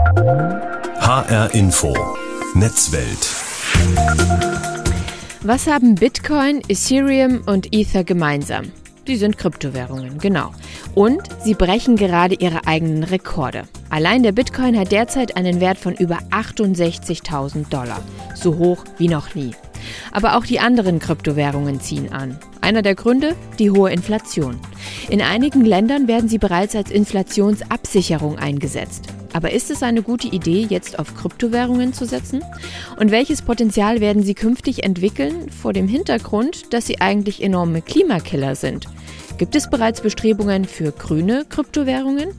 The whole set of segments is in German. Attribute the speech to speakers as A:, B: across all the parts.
A: HR Info. Netzwelt.
B: Was haben Bitcoin, Ethereum und Ether gemeinsam? Die sind Kryptowährungen, genau. Und sie brechen gerade ihre eigenen Rekorde. Allein der Bitcoin hat derzeit einen Wert von über 68.000 Dollar. So hoch wie noch nie. Aber auch die anderen Kryptowährungen ziehen an. Einer der Gründe? Die hohe Inflation. In einigen Ländern werden sie bereits als Inflationsabsicherung eingesetzt. Aber ist es eine gute Idee, jetzt auf Kryptowährungen zu setzen? Und welches Potenzial werden sie künftig entwickeln, vor dem Hintergrund, dass sie eigentlich enorme Klimakiller sind? Gibt es bereits Bestrebungen für grüne Kryptowährungen?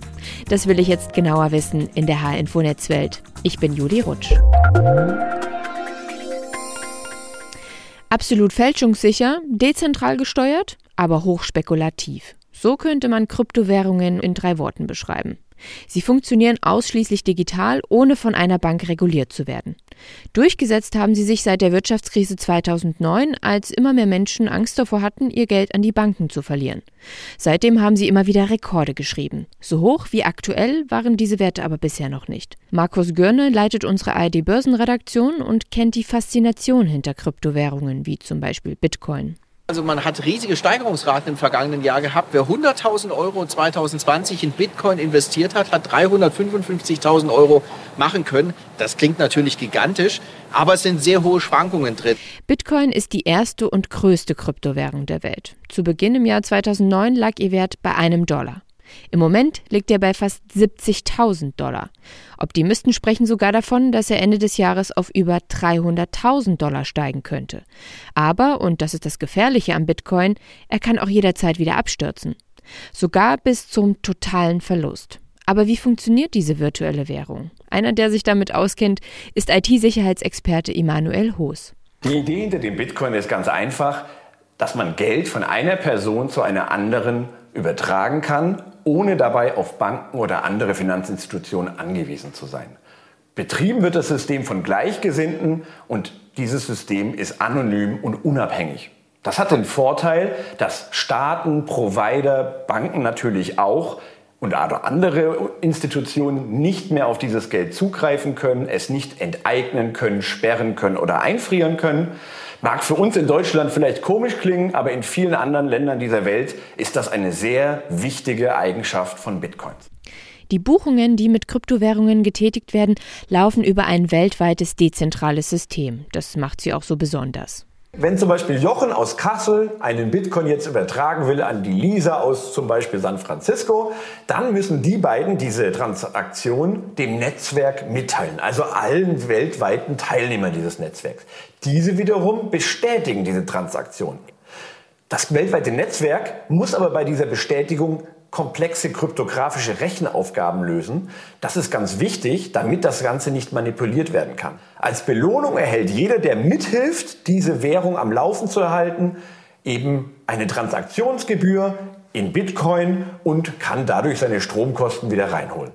B: Das will ich jetzt genauer wissen in der H-Info-Netzwelt. Ich bin Juli Rutsch. Absolut fälschungssicher, dezentral gesteuert, aber hochspekulativ. So könnte man Kryptowährungen in drei Worten beschreiben. Sie funktionieren ausschließlich digital, ohne von einer Bank reguliert zu werden. Durchgesetzt haben sie sich seit der Wirtschaftskrise 2009, als immer mehr Menschen Angst davor hatten, ihr Geld an die Banken zu verlieren. Seitdem haben sie immer wieder Rekorde geschrieben. So hoch wie aktuell waren diese Werte aber bisher noch nicht. Markus Görne leitet unsere ARD Börsenredaktion und kennt die Faszination hinter Kryptowährungen wie zum Beispiel Bitcoin.
C: Also man hat riesige Steigerungsraten im vergangenen Jahr gehabt. Wer 100.000 Euro 2020 in Bitcoin investiert hat, hat 355.000 Euro machen können. Das klingt natürlich gigantisch, aber es sind sehr hohe Schwankungen drin.
B: Bitcoin ist die erste und größte Kryptowährung der Welt. Zu Beginn im Jahr 2009 lag ihr Wert bei einem Dollar. Im Moment liegt er bei fast 70.000 Dollar. Optimisten sprechen sogar davon, dass er Ende des Jahres auf über 300.000 Dollar steigen könnte. Aber, und das ist das Gefährliche am Bitcoin, er kann auch jederzeit wieder abstürzen. Sogar bis zum totalen Verlust. Aber wie funktioniert diese virtuelle Währung? Einer, der sich damit auskennt, ist IT-Sicherheitsexperte Immanuel Hoos.
D: Die Idee hinter dem Bitcoin ist ganz einfach, dass man Geld von einer Person zu einer anderen übertragen kann, ohne dabei auf Banken oder andere Finanzinstitutionen angewiesen zu sein. Betrieben wird das System von Gleichgesinnten und dieses System ist anonym und unabhängig. Das hat den Vorteil, dass Staaten, Provider, Banken natürlich auch und andere Institutionen nicht mehr auf dieses Geld zugreifen können, es nicht enteignen können, sperren können oder einfrieren können. Mag für uns in Deutschland vielleicht komisch klingen, aber in vielen anderen Ländern dieser Welt ist das eine sehr wichtige Eigenschaft von Bitcoins.
B: Die Buchungen, die mit Kryptowährungen getätigt werden, laufen über ein weltweites dezentrales System. Das macht sie auch so besonders.
D: Wenn zum Beispiel Jochen aus Kassel einen Bitcoin jetzt übertragen will an die Lisa aus zum Beispiel San Francisco, dann müssen die beiden diese Transaktion dem Netzwerk mitteilen, also allen weltweiten Teilnehmern dieses Netzwerks. Diese wiederum bestätigen diese Transaktion. Das weltweite Netzwerk muss aber bei dieser Bestätigung komplexe kryptografische Rechenaufgaben lösen. Das ist ganz wichtig, damit das Ganze nicht manipuliert werden kann. Als Belohnung erhält jeder, der mithilft, diese Währung am Laufen zu erhalten, eben eine Transaktionsgebühr in Bitcoin und kann dadurch seine Stromkosten wieder reinholen.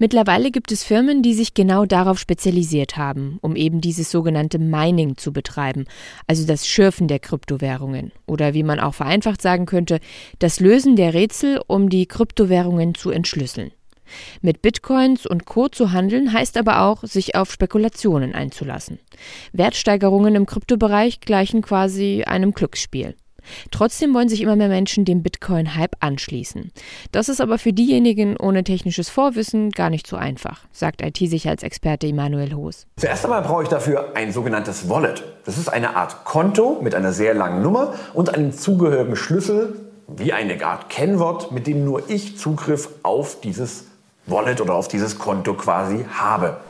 B: Mittlerweile gibt es Firmen, die sich genau darauf spezialisiert haben, um eben dieses sogenannte Mining zu betreiben, also das Schürfen der Kryptowährungen oder wie man auch vereinfacht sagen könnte, das Lösen der Rätsel, um die Kryptowährungen zu entschlüsseln. Mit Bitcoins und Co zu handeln heißt aber auch, sich auf Spekulationen einzulassen. Wertsteigerungen im Kryptobereich gleichen quasi einem Glücksspiel. Trotzdem wollen sich immer mehr Menschen dem Bitcoin-Hype anschließen. Das ist aber für diejenigen ohne technisches Vorwissen gar nicht so einfach, sagt IT-Sicherheitsexperte Immanuel Hoos.
D: Zuerst einmal brauche ich dafür ein sogenanntes Wallet. Das ist eine Art Konto mit einer sehr langen Nummer und einem zugehörigen Schlüssel, wie eine Art Kennwort, mit dem nur ich Zugriff auf dieses Wallet oder auf dieses Konto quasi habe.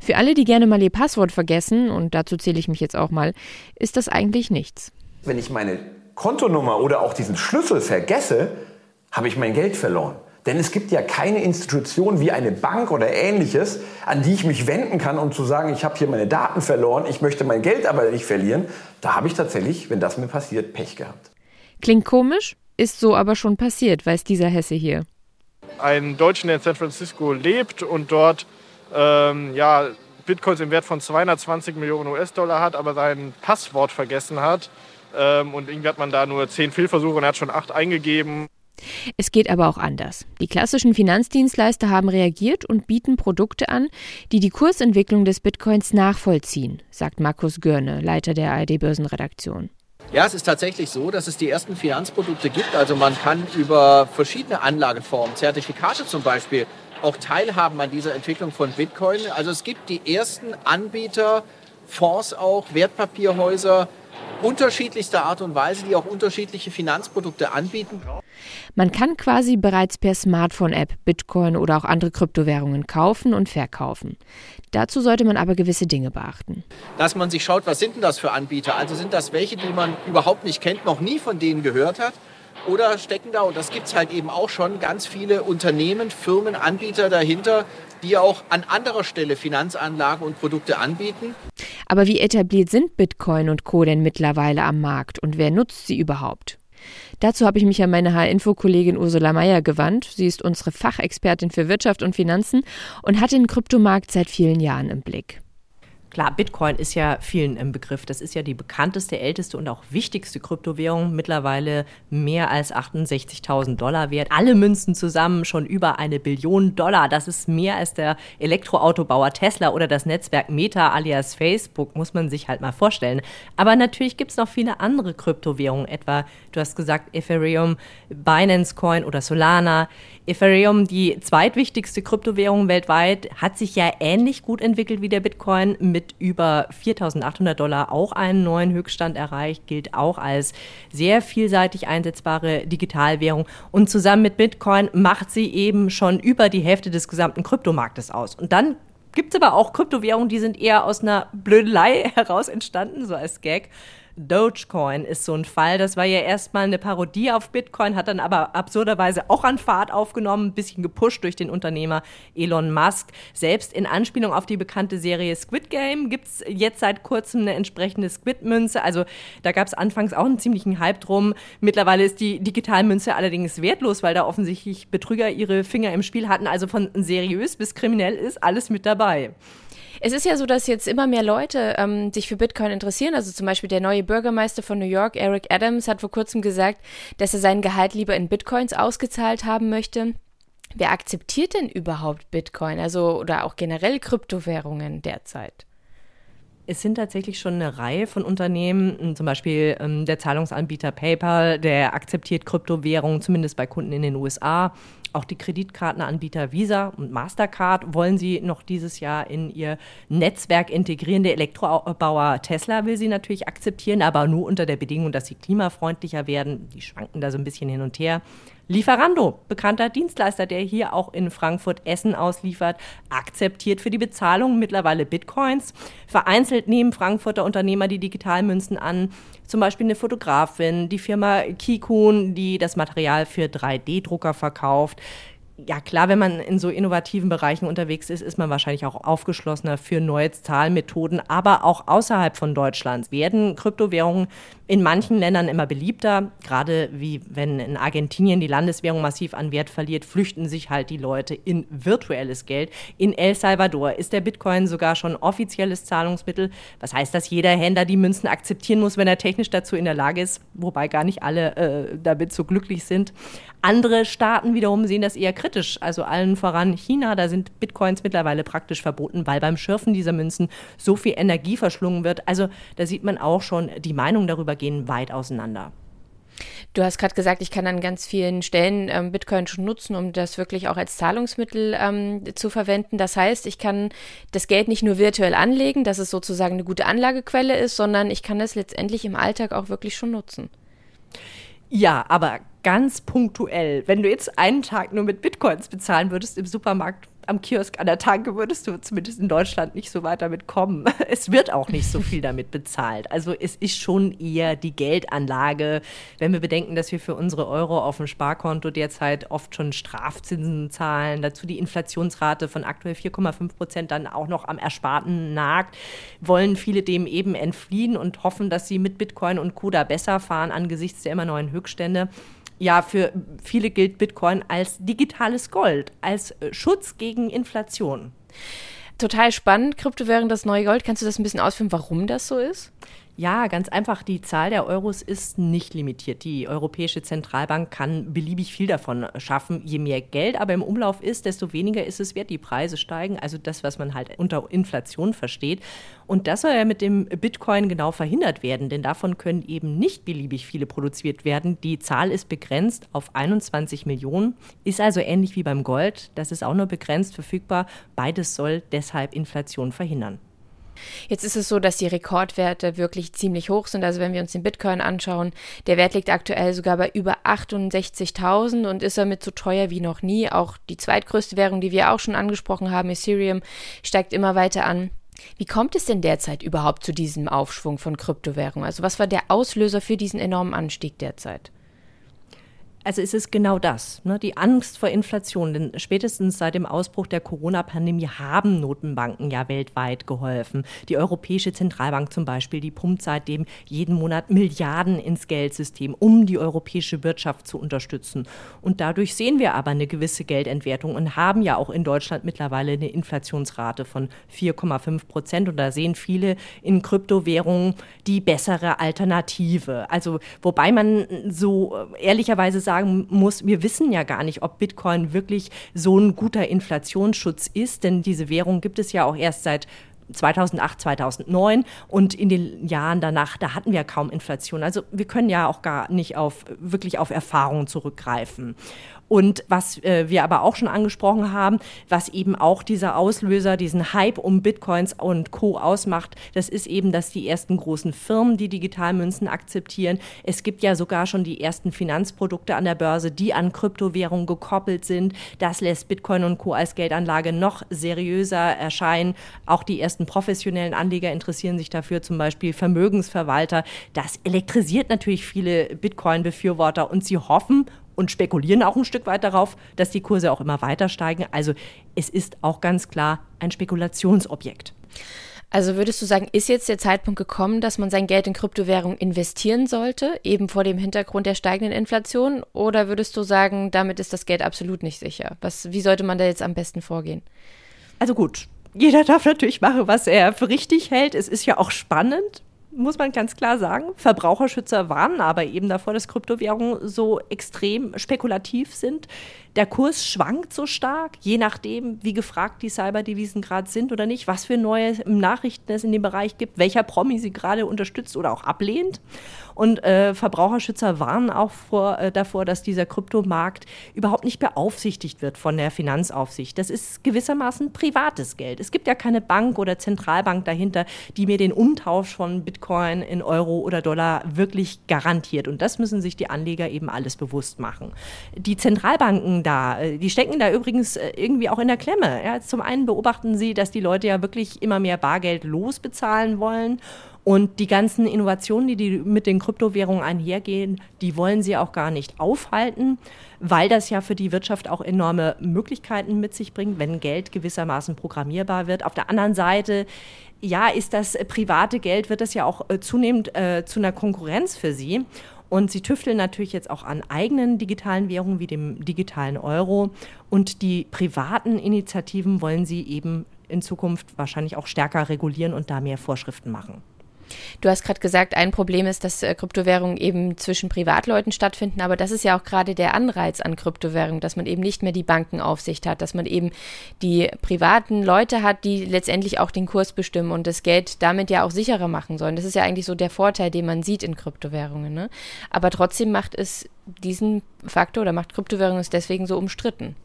B: Für alle, die gerne mal ihr Passwort vergessen, und dazu zähle ich mich jetzt auch mal, ist das eigentlich nichts.
D: Wenn ich meine Kontonummer oder auch diesen Schlüssel vergesse, habe ich mein Geld verloren. Denn es gibt ja keine Institution wie eine Bank oder ähnliches, an die ich mich wenden kann, um zu sagen, ich habe hier meine Daten verloren, ich möchte mein Geld aber nicht verlieren. Da habe ich tatsächlich, wenn das mir passiert, Pech gehabt.
B: Klingt komisch, ist so aber schon passiert, weiß dieser Hesse hier.
E: Ein Deutscher, der in San Francisco lebt und dort ähm, ja, Bitcoins im Wert von 220 Millionen US-Dollar hat, aber sein Passwort vergessen hat, und irgendwie hat man da nur zehn Fehlversuche und er hat schon acht eingegeben.
B: Es geht aber auch anders. Die klassischen Finanzdienstleister haben reagiert und bieten Produkte an, die die Kursentwicklung des Bitcoins nachvollziehen, sagt Markus Görne, Leiter der ARD Börsenredaktion.
C: Ja, es ist tatsächlich so, dass es die ersten Finanzprodukte gibt. Also man kann über verschiedene Anlageformen, Zertifikate zum Beispiel, auch teilhaben an dieser Entwicklung von Bitcoin. Also es gibt die ersten Anbieter, Fonds auch, Wertpapierhäuser, unterschiedlichster Art und Weise, die auch unterschiedliche Finanzprodukte anbieten.
B: Man kann quasi bereits per Smartphone-App Bitcoin oder auch andere Kryptowährungen kaufen und verkaufen. Dazu sollte man aber gewisse Dinge beachten.
C: Dass man sich schaut, was sind denn das für Anbieter? Also sind das welche, die man überhaupt nicht kennt, noch nie von denen gehört hat? Oder stecken da, und das gibt es halt eben auch schon, ganz viele Unternehmen, Firmen, Anbieter dahinter, die auch an anderer Stelle Finanzanlagen und Produkte anbieten.
B: Aber wie etabliert sind Bitcoin und Co. denn mittlerweile am Markt und wer nutzt sie überhaupt? Dazu habe ich mich an meine H-Info-Kollegin Ursula Meyer gewandt. Sie ist unsere Fachexpertin für Wirtschaft und Finanzen und hat den Kryptomarkt seit vielen Jahren im Blick.
F: Klar, Bitcoin ist ja vielen im Begriff. Das ist ja die bekannteste, älteste und auch wichtigste Kryptowährung. Mittlerweile mehr als 68.000 Dollar wert. Alle Münzen zusammen schon über eine Billion Dollar. Das ist mehr als der Elektroautobauer Tesla oder das Netzwerk Meta alias Facebook, muss man sich halt mal vorstellen. Aber natürlich gibt es noch viele andere Kryptowährungen, etwa, du hast gesagt, Ethereum, Binance Coin oder Solana. Ethereum, die zweitwichtigste Kryptowährung weltweit, hat sich ja ähnlich gut entwickelt wie der Bitcoin mit über 4.800 Dollar auch einen neuen Höchststand erreicht, gilt auch als sehr vielseitig einsetzbare Digitalwährung und zusammen mit Bitcoin macht sie eben schon über die Hälfte des gesamten Kryptomarktes aus. Und dann gibt es aber auch Kryptowährungen, die sind eher aus einer Blödelei heraus entstanden, so als Gag. Dogecoin ist so ein Fall. Das war ja erstmal eine Parodie auf Bitcoin, hat dann aber absurderweise auch an Fahrt aufgenommen, ein bisschen gepusht durch den Unternehmer Elon Musk. Selbst in Anspielung auf die bekannte Serie Squid Game gibt es jetzt seit kurzem eine entsprechende Squid-Münze. Also da gab es anfangs auch einen ziemlichen Hype drum. Mittlerweile ist die Digitalmünze allerdings wertlos, weil da offensichtlich Betrüger ihre Finger im Spiel hatten. Also von seriös bis kriminell ist alles mit dabei.
B: Es ist ja so, dass jetzt immer mehr Leute ähm, sich für Bitcoin interessieren. Also zum Beispiel der neue Bürgermeister von New York, Eric Adams, hat vor kurzem gesagt, dass er sein Gehalt lieber in Bitcoins ausgezahlt haben möchte. Wer akzeptiert denn überhaupt Bitcoin, also oder auch generell Kryptowährungen derzeit?
F: Es sind tatsächlich schon eine Reihe von Unternehmen, zum Beispiel ähm, der Zahlungsanbieter PayPal, der akzeptiert Kryptowährungen, zumindest bei Kunden in den USA. Auch die Kreditkartenanbieter Visa und Mastercard wollen sie noch dieses Jahr in ihr Netzwerk integrieren. Der Elektrobauer Tesla will sie natürlich akzeptieren, aber nur unter der Bedingung, dass sie klimafreundlicher werden. Die schwanken da so ein bisschen hin und her. Lieferando, bekannter Dienstleister, der hier auch in Frankfurt Essen ausliefert, akzeptiert für die Bezahlung mittlerweile Bitcoins. Vereinzelt nehmen Frankfurter Unternehmer die Digitalmünzen an. Zum Beispiel eine Fotografin, die Firma Kikun, die das Material für 3D-Drucker verkauft ja klar, wenn man in so innovativen Bereichen unterwegs ist, ist man wahrscheinlich auch aufgeschlossener für neue Zahlmethoden. Aber auch außerhalb von Deutschland werden Kryptowährungen in manchen Ländern immer beliebter. Gerade wie wenn in Argentinien die Landeswährung massiv an Wert verliert, flüchten sich halt die Leute in virtuelles Geld. In El Salvador ist der Bitcoin sogar schon offizielles Zahlungsmittel. Was heißt, dass jeder Händler die Münzen akzeptieren muss, wenn er technisch dazu in der Lage ist, wobei gar nicht alle äh, damit so glücklich sind. Andere Staaten wiederum sehen das eher kritisch. Also allen voran China, da sind Bitcoins mittlerweile praktisch verboten, weil beim Schürfen dieser Münzen so viel Energie verschlungen wird. Also da sieht man auch schon, die Meinungen darüber gehen weit auseinander.
B: Du hast gerade gesagt, ich kann an ganz vielen Stellen ähm, Bitcoin schon nutzen, um das wirklich auch als Zahlungsmittel ähm, zu verwenden. Das heißt, ich kann das Geld nicht nur virtuell anlegen, dass es sozusagen eine gute Anlagequelle ist, sondern ich kann es letztendlich im Alltag auch wirklich schon nutzen.
F: Ja, aber ganz punktuell. Wenn du jetzt einen Tag nur mit Bitcoins bezahlen würdest im Supermarkt, am Kiosk an der Tanke würdest du zumindest in Deutschland nicht so weit damit kommen. Es wird auch nicht so viel damit bezahlt. Also es ist schon eher die Geldanlage, wenn wir bedenken, dass wir für unsere Euro auf dem Sparkonto derzeit oft schon Strafzinsen zahlen, dazu die Inflationsrate von aktuell 4,5 Prozent dann auch noch am Ersparten nagt, wollen viele dem eben entfliehen und hoffen, dass sie mit Bitcoin und Co. da besser fahren angesichts der immer neuen Höchststände ja, für viele gilt Bitcoin als digitales Gold, als äh, Schutz gegen Inflation.
B: Total spannend, Kryptowährung das neue Gold. Kannst du das ein bisschen ausführen, warum das so ist?
F: Ja, ganz einfach. Die Zahl der Euros ist nicht limitiert. Die Europäische Zentralbank kann beliebig viel davon schaffen. Je mehr Geld aber im Umlauf ist, desto weniger ist es wert. Die Preise steigen. Also das, was man halt unter Inflation versteht. Und das soll ja mit dem Bitcoin genau verhindert werden, denn davon können eben nicht beliebig viele produziert werden. Die Zahl ist begrenzt auf 21 Millionen, ist also ähnlich wie beim Gold. Das ist auch nur begrenzt verfügbar. Beides soll deshalb Inflation verhindern.
G: Jetzt ist es so, dass die Rekordwerte wirklich ziemlich hoch sind. Also wenn wir uns den Bitcoin anschauen, der Wert liegt aktuell sogar bei über 68.000 und ist damit so teuer wie noch nie. Auch die zweitgrößte Währung, die wir auch schon angesprochen haben, Ethereum, steigt immer weiter an. Wie kommt es denn derzeit überhaupt zu diesem Aufschwung von Kryptowährungen? Also was war der Auslöser für diesen enormen Anstieg derzeit?
F: Also es ist genau das, ne? die Angst vor Inflation. Denn spätestens seit dem Ausbruch der Corona-Pandemie haben Notenbanken ja weltweit geholfen. Die Europäische Zentralbank zum Beispiel, die pumpt seitdem jeden Monat Milliarden ins Geldsystem, um die europäische Wirtschaft zu unterstützen. Und dadurch sehen wir aber eine gewisse Geldentwertung und haben ja auch in Deutschland mittlerweile eine Inflationsrate von 4,5 Prozent. Und da sehen viele in Kryptowährungen die bessere Alternative. Also wobei man so ehrlicherweise sagen muss, wir wissen ja gar nicht, ob Bitcoin wirklich so ein guter Inflationsschutz ist, denn diese Währung gibt es ja auch erst seit 2008, 2009 und in den Jahren danach, da hatten wir kaum Inflation. Also wir können ja auch gar nicht auf wirklich auf Erfahrungen zurückgreifen. Und was äh, wir aber auch schon angesprochen haben, was eben auch dieser Auslöser, diesen Hype um Bitcoins und Co. ausmacht, das ist eben, dass die ersten großen Firmen die Digitalmünzen akzeptieren. Es gibt ja sogar schon die ersten Finanzprodukte an der Börse, die an Kryptowährungen gekoppelt sind. Das lässt Bitcoin und Co. als Geldanlage noch seriöser erscheinen. Auch die ersten professionellen Anleger interessieren sich dafür, zum Beispiel Vermögensverwalter. Das elektrisiert natürlich viele Bitcoin-Befürworter und sie hoffen und spekulieren auch ein Stück weit darauf, dass die Kurse auch immer weiter steigen. Also es ist auch ganz klar ein Spekulationsobjekt.
G: Also würdest du sagen, ist jetzt der Zeitpunkt gekommen, dass man sein Geld in Kryptowährungen investieren sollte, eben vor dem Hintergrund der steigenden Inflation? Oder würdest du sagen, damit ist das Geld absolut nicht sicher? Was, wie sollte man da jetzt am besten vorgehen?
F: Also gut, jeder darf natürlich machen, was er für richtig hält. Es ist ja auch spannend, muss man ganz klar sagen. Verbraucherschützer warnen aber eben davor, dass Kryptowährungen so extrem spekulativ sind. Der Kurs schwankt so stark, je nachdem, wie gefragt die Cyberdevisen gerade sind oder nicht, was für neue Nachrichten es in dem Bereich gibt, welcher Promi sie gerade unterstützt oder auch ablehnt. Und äh, Verbraucherschützer warnen auch vor, äh, davor, dass dieser Kryptomarkt überhaupt nicht beaufsichtigt wird von der Finanzaufsicht. Das ist gewissermaßen privates Geld. Es gibt ja keine Bank oder Zentralbank dahinter, die mir den Umtausch von Bitcoin in Euro oder Dollar wirklich garantiert. Und das müssen sich die Anleger eben alles bewusst machen. Die Zentralbanken da, äh, die stecken da übrigens äh, irgendwie auch in der Klemme. Ja, zum einen beobachten sie, dass die Leute ja wirklich immer mehr Bargeld losbezahlen wollen und die ganzen Innovationen, die, die mit den Kryptowährungen einhergehen, die wollen sie auch gar nicht aufhalten, weil das ja für die Wirtschaft auch enorme Möglichkeiten mit sich bringt, wenn Geld gewissermaßen programmierbar wird. Auf der anderen Seite ja, ist das private Geld, wird das ja auch äh, zunehmend äh, zu einer Konkurrenz für sie. Und sie tüfteln natürlich jetzt auch an eigenen digitalen Währungen wie dem digitalen Euro. Und die privaten Initiativen wollen sie eben in Zukunft wahrscheinlich auch stärker regulieren und da mehr Vorschriften machen.
G: Du hast gerade gesagt, ein Problem ist, dass äh, Kryptowährungen eben zwischen Privatleuten stattfinden, aber das ist ja auch gerade der Anreiz an Kryptowährungen, dass man eben nicht mehr die Bankenaufsicht hat, dass man eben die privaten Leute hat, die letztendlich auch den Kurs bestimmen und das Geld damit ja auch sicherer machen sollen. Das ist ja eigentlich so der Vorteil, den man sieht in Kryptowährungen. Ne? Aber trotzdem macht es diesen Faktor oder macht Kryptowährungen es deswegen so umstritten.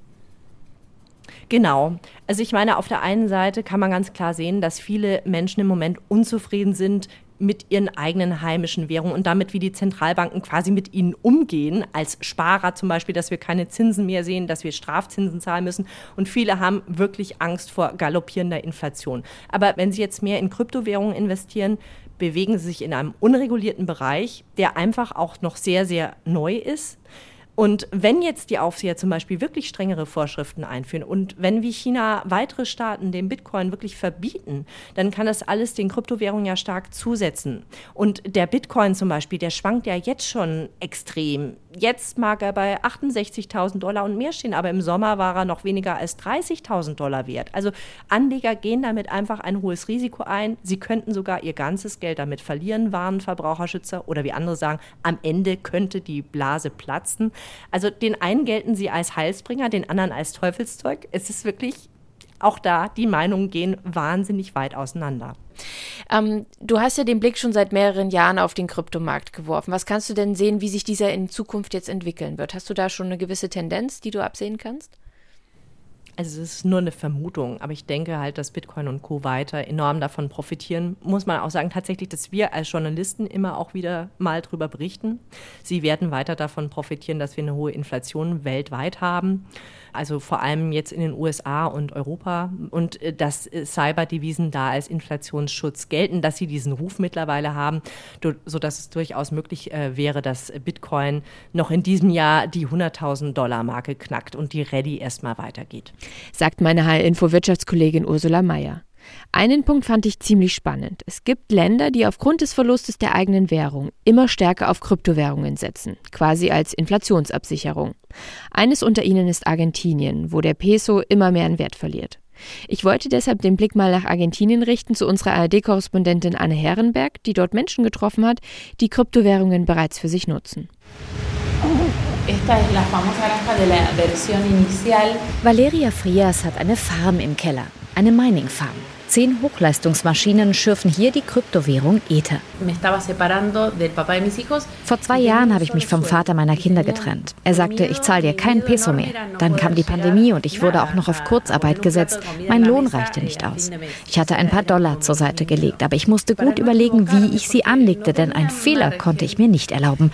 F: Genau. Also ich meine, auf der einen Seite kann man ganz klar sehen, dass viele Menschen im Moment unzufrieden sind mit ihren eigenen heimischen Währungen und damit, wie die Zentralbanken quasi mit ihnen umgehen, als Sparer zum Beispiel, dass wir keine Zinsen mehr sehen, dass wir Strafzinsen zahlen müssen. Und viele haben wirklich Angst vor galoppierender Inflation. Aber wenn sie jetzt mehr in Kryptowährungen investieren, bewegen sie sich in einem unregulierten Bereich, der einfach auch noch sehr, sehr neu ist Und wenn jetzt die Aufseher zum Beispiel wirklich strengere Vorschriften einführen und wenn wie China weitere Staaten den Bitcoin wirklich verbieten, dann kann das alles den Kryptowährungen ja stark zusetzen. Und der Bitcoin zum Beispiel, der schwankt ja jetzt schon extrem. Jetzt mag er bei 68.000 Dollar und mehr stehen, aber im Sommer war er noch weniger als 30.000 Dollar wert. Also Anleger gehen damit einfach ein hohes Risiko ein. Sie könnten sogar ihr ganzes Geld damit verlieren, warnen Verbraucherschützer. Oder wie andere sagen, am Ende könnte die Blase platzen. Also den einen gelten sie als Heilsbringer, den anderen als Teufelszeug. Es ist wirklich auch da, die Meinungen gehen wahnsinnig weit auseinander.
B: Ähm, du hast ja den Blick schon seit mehreren Jahren auf den Kryptomarkt geworfen. Was kannst du denn sehen, wie sich dieser in Zukunft jetzt entwickeln wird? Hast du da schon eine gewisse Tendenz, die du absehen kannst?
F: Also es ist nur eine Vermutung, aber ich denke halt, dass Bitcoin und Co. weiter enorm davon profitieren. Muss man auch sagen, tatsächlich, dass wir als Journalisten immer auch wieder mal drüber berichten. Sie werden weiter davon profitieren, dass wir eine hohe Inflation weltweit haben also vor allem jetzt in den USA und Europa und äh, dass äh, Cyberdevisen da als Inflationsschutz gelten, dass sie diesen Ruf mittlerweile haben, sodass es durchaus möglich äh, wäre, dass Bitcoin noch in diesem Jahr die 100.000 Dollar Marke knackt und die Ready erstmal weitergeht.
B: Sagt meine HR-Info-Wirtschaftskollegin Ursula Mayer. Einen Punkt fand ich ziemlich spannend. Es gibt Länder, die aufgrund des Verlustes der eigenen Währung immer stärker auf Kryptowährungen setzen, quasi als Inflationsabsicherung. Eines unter ihnen ist Argentinien, wo der Peso immer mehr an Wert verliert. Ich wollte deshalb den Blick mal nach Argentinien richten zu unserer ARD-Korrespondentin Anne Herrenberg, die dort Menschen getroffen hat, die Kryptowährungen bereits für sich nutzen.
H: Valeria Frias hat eine Farm im Keller, eine Mining Farm. Zehn Hochleistungsmaschinen schürfen hier die Kryptowährung Ether. Vor zwei Jahren habe ich mich vom Vater meiner Kinder getrennt. Er sagte, ich zahle dir keinen Peso mehr. Dann kam die Pandemie und ich wurde auch noch auf Kurzarbeit gesetzt. Mein Lohn reichte nicht aus. Ich hatte ein paar Dollar zur Seite gelegt, aber ich musste gut überlegen, wie ich sie anlegte, denn ein Fehler konnte ich mir nicht erlauben.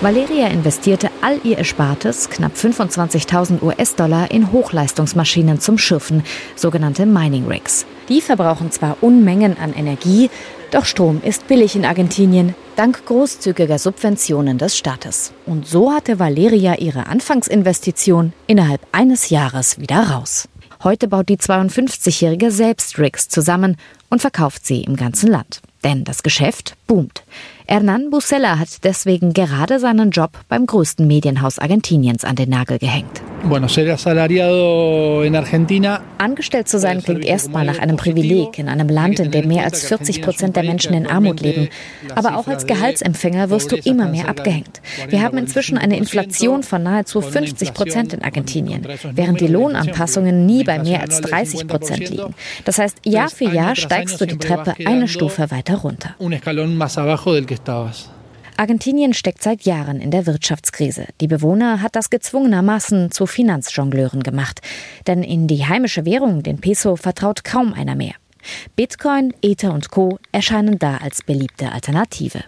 H: Valeria investierte all ihr Erspartes, knapp 25.000 US-Dollar, in Hochleistungsmaschinen zum Schürfen, sogenannte Mining Rigs. Die verbrauchen zwar Unmengen an Energie, doch Strom ist billig in Argentinien, dank großzügiger Subventionen des Staates. Und so hatte Valeria ihre Anfangsinvestition innerhalb eines Jahres wieder raus. Heute baut die 52-Jährige selbst Rigs zusammen und verkauft sie im ganzen Land. Denn das Geschäft boomt. Hernán Busella hat deswegen gerade seinen Job beim größten Medienhaus Argentiniens an den Nagel gehängt. Angestellt zu sein klingt erstmal nach einem Privileg in einem Land, in dem mehr als 40 Prozent der Menschen in Armut leben. Aber auch als Gehaltsempfänger wirst du immer mehr abgehängt. Wir haben inzwischen eine Inflation von nahezu 50 Prozent in Argentinien, während die Lohnanpassungen nie bei mehr als 30 Prozent liegen. Das heißt, Jahr für Jahr steigst du die Treppe eine Stufe weiter runter. Argentinien steckt seit Jahren in der Wirtschaftskrise. Die Bewohner hat das gezwungenermaßen zu Finanzjongleuren gemacht. Denn in die heimische Währung, den Peso, vertraut kaum einer mehr. Bitcoin, Ether und Co. erscheinen da als beliebte Alternative.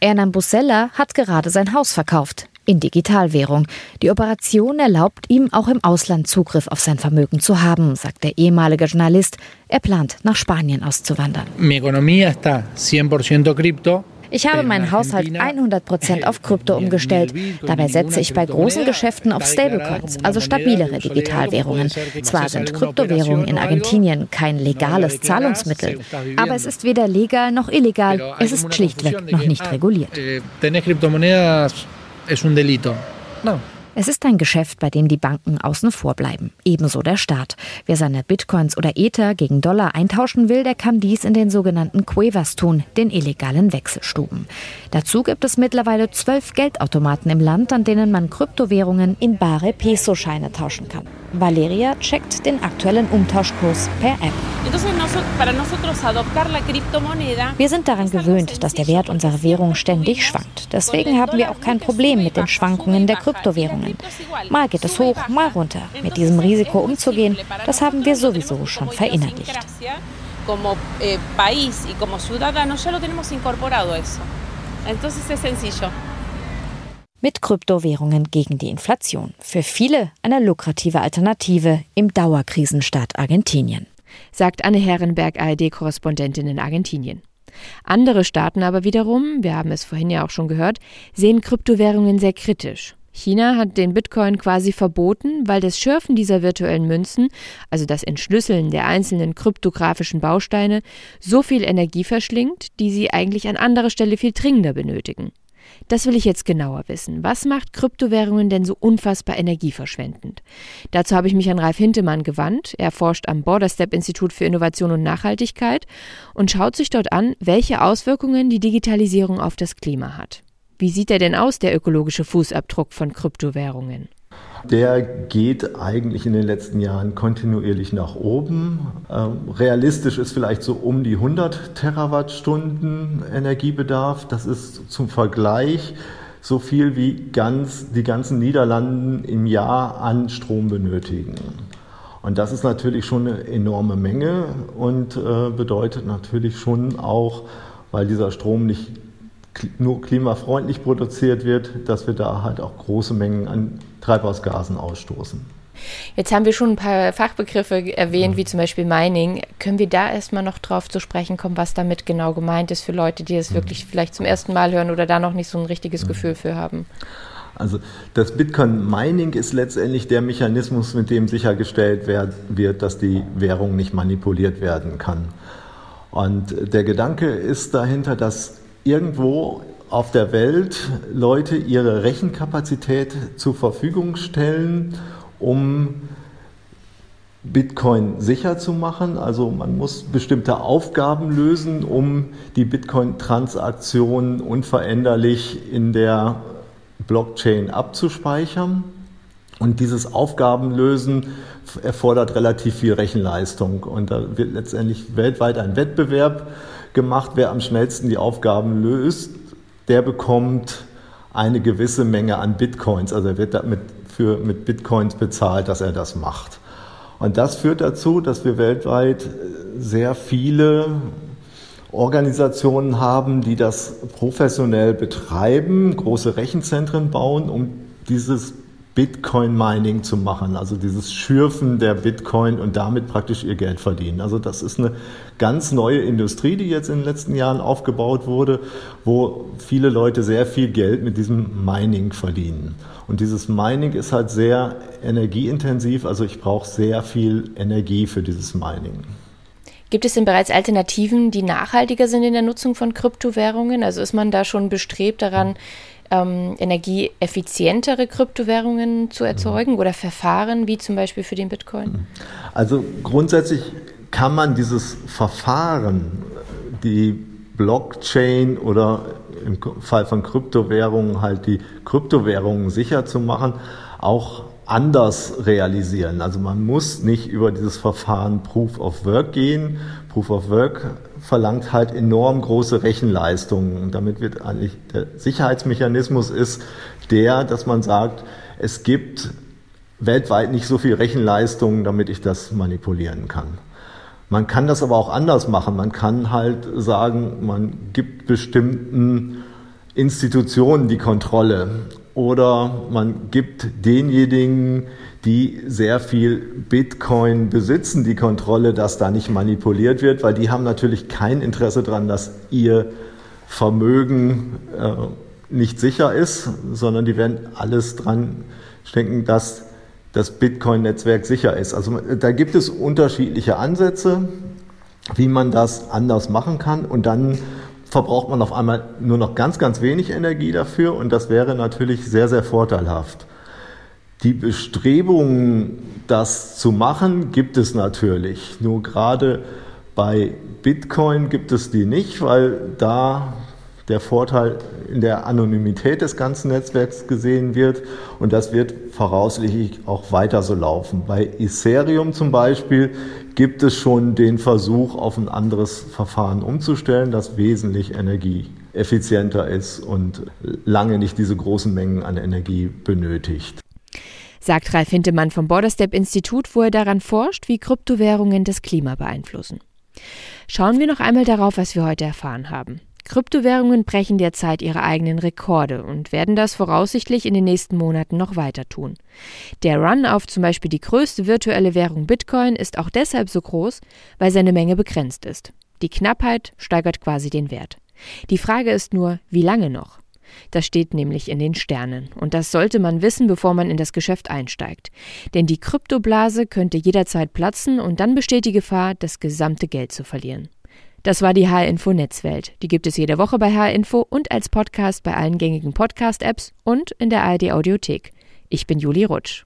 H: Hernán Busella hat gerade sein Haus verkauft in Digitalwährung. Die Operation erlaubt ihm auch im Ausland Zugriff auf sein Vermögen zu haben, sagt der ehemalige Journalist. Er plant, nach Spanien auszuwandern. Mi economía está 100% cripto. Ich habe meinen Haushalt 100% auf Krypto umgestellt. Dabei setze ich bei großen Geschäften auf Stablecoins, also stabilere Digitalwährungen. Zwar sind Kryptowährungen in Argentinien kein legales Zahlungsmittel, aber es ist weder legal noch illegal. Es ist schlichtweg noch nicht reguliert. es un delito. No, es ist ein Geschäft, bei dem die Banken außen vor bleiben. Ebenso der Staat. Wer seine Bitcoins oder Ether gegen Dollar eintauschen will, der kann dies in den sogenannten Cuevas tun, den illegalen Wechselstuben. Dazu gibt es mittlerweile zwölf Geldautomaten im Land, an denen man Kryptowährungen in bare Peso-Scheine tauschen kann. Valeria checkt den aktuellen Umtauschkurs per App. Wir sind daran gewöhnt, dass der Wert unserer Währung ständig schwankt. Deswegen haben wir auch kein Problem mit den Schwankungen der Kryptowährungen. Mal geht es hoch, mal runter. Mit diesem Risiko umzugehen, das haben wir sowieso schon verinnerlicht. Como eh, país y como ciudadanos ya lo tenemos incorporado eso. Entonces es sencillo mit Kryptowährungen gegen die Inflation. Für viele eine lukrative Alternative im Dauerkrisenstaat Argentinien.
B: Sagt Anne Herrenberg, ARD-Korrespondentin in Argentinien. Andere Staaten aber wiederum, wir haben es vorhin ja auch schon gehört, sehen Kryptowährungen sehr kritisch. China hat den Bitcoin quasi verboten, weil das Schürfen dieser virtuellen Münzen, also das Entschlüsseln der einzelnen kryptografischen Bausteine, so viel Energie verschlingt, die sie eigentlich an anderer Stelle viel dringender benötigen. Das will ich jetzt genauer wissen. Was macht Kryptowährungen denn so unfassbar energieverschwendend? Dazu habe ich mich an Ralf Hintemann gewandt. Er forscht am Borderstep Institut für Innovation und Nachhaltigkeit und schaut sich dort an, welche Auswirkungen die Digitalisierung auf das Klima hat. Wie sieht er denn aus, der ökologische Fußabdruck von Kryptowährungen?
I: Der geht eigentlich in den letzten Jahren kontinuierlich nach oben. Ähm, realistisch ist vielleicht so um die 100 Terawattstunden Energiebedarf. Das ist zum Vergleich so viel wie ganz, die ganzen Niederlanden im Jahr an Strom benötigen. Und das ist natürlich schon eine enorme Menge und äh, bedeutet natürlich schon auch, weil dieser Strom nicht nur klimafreundlich produziert wird, dass wir da halt auch große Mengen an Treibhausgasen ausstoßen.
B: Jetzt haben wir schon ein paar Fachbegriffe erwähnt, wie zum Beispiel Mining. Können wir da erstmal noch drauf zu sprechen kommen, was damit genau gemeint ist für Leute, die es wirklich vielleicht zum ersten Mal hören oder da noch nicht so ein richtiges. Gefühl für haben?
I: Also das Bitcoin Mining ist letztendlich der Mechanismus, mit dem sichergestellt wird, dass die Währung nicht manipuliert werden kann. Und der Gedanke ist dahinter, dass irgendwo auf der Welt Leute ihre Rechenkapazität zur Verfügung stellen, um Bitcoin sicher zu machen. Also man muss bestimmte Aufgaben lösen, um die Bitcoin-Transaktion unveränderlich in der Blockchain abzuspeichern. Und dieses Aufgabenlösen erfordert relativ viel Rechenleistung. Und da wird letztendlich weltweit ein Wettbewerb gemacht, wer am schnellsten die Aufgaben löst der bekommt eine gewisse Menge an Bitcoins. Also er wird damit für, mit Bitcoins bezahlt, dass er das macht. Und das führt dazu, dass wir weltweit sehr viele Organisationen haben, die das professionell betreiben, große Rechenzentren bauen, um dieses Bitcoin-Mining zu machen, also dieses Schürfen der Bitcoin und damit praktisch ihr Geld verdienen. Also das ist eine ganz neue Industrie, die jetzt in den letzten Jahren aufgebaut wurde, wo viele Leute sehr viel Geld mit diesem Mining verdienen. Und dieses Mining ist halt sehr energieintensiv, also ich brauche sehr viel Energie für dieses Mining.
B: Gibt es denn bereits Alternativen, die nachhaltiger sind in der Nutzung von Kryptowährungen? Also ist man da schon bestrebt daran, ähm, energieeffizientere Kryptowährungen zu erzeugen oder Verfahren wie zum Beispiel für den Bitcoin?
I: Also grundsätzlich kann man dieses Verfahren, die Blockchain oder im Fall von Kryptowährungen halt die Kryptowährungen sicher zu machen, auch anders realisieren. Also man muss nicht über dieses Verfahren Proof of Work gehen. Proof of Work verlangt halt enorm große Rechenleistungen. Und damit wird eigentlich der Sicherheitsmechanismus ist der, dass man sagt, es gibt weltweit nicht so viel Rechenleistung, damit ich das manipulieren kann. Man kann das aber auch anders machen. Man kann halt sagen, man gibt bestimmten Institutionen die Kontrolle oder man gibt denjenigen, die sehr viel Bitcoin besitzen, die Kontrolle, dass da nicht manipuliert wird, weil die haben natürlich kein Interesse daran, dass ihr Vermögen äh, nicht sicher ist, sondern die werden alles dran stecken, dass das Bitcoin-Netzwerk sicher ist. Also da gibt es unterschiedliche Ansätze, wie man das anders machen kann und dann verbraucht man auf einmal nur noch ganz, ganz wenig Energie dafür und das wäre natürlich sehr, sehr vorteilhaft. Die Bestrebungen, das zu machen, gibt es natürlich. Nur gerade bei Bitcoin gibt es die nicht, weil da der Vorteil in der Anonymität des ganzen Netzwerks gesehen wird und das wird voraussichtlich auch weiter so laufen. Bei Ethereum zum Beispiel gibt es schon den Versuch, auf ein anderes Verfahren umzustellen, das wesentlich energieeffizienter ist und lange nicht diese großen Mengen an Energie benötigt.
B: Sagt Ralf Hintemann vom Borderstep Institut, wo er daran forscht, wie Kryptowährungen das Klima beeinflussen. Schauen wir noch einmal darauf, was wir heute erfahren haben. Kryptowährungen brechen derzeit ihre eigenen Rekorde und werden das voraussichtlich in den nächsten Monaten noch weiter tun. Der Run auf zum Beispiel die größte virtuelle Währung Bitcoin ist auch deshalb so groß, weil seine Menge begrenzt ist. Die Knappheit steigert quasi den Wert. Die Frage ist nur, wie lange noch? Das steht nämlich in den Sternen. Und das sollte man wissen, bevor man in das Geschäft einsteigt. Denn die Kryptoblase könnte jederzeit platzen und dann besteht die Gefahr, das gesamte Geld zu verlieren. Das war die H-Info Netzwelt. Die gibt es jede Woche bei H-Info und als Podcast bei allen gängigen Podcast-Apps und in der ARD Audiothek. Ich bin Juli Rutsch.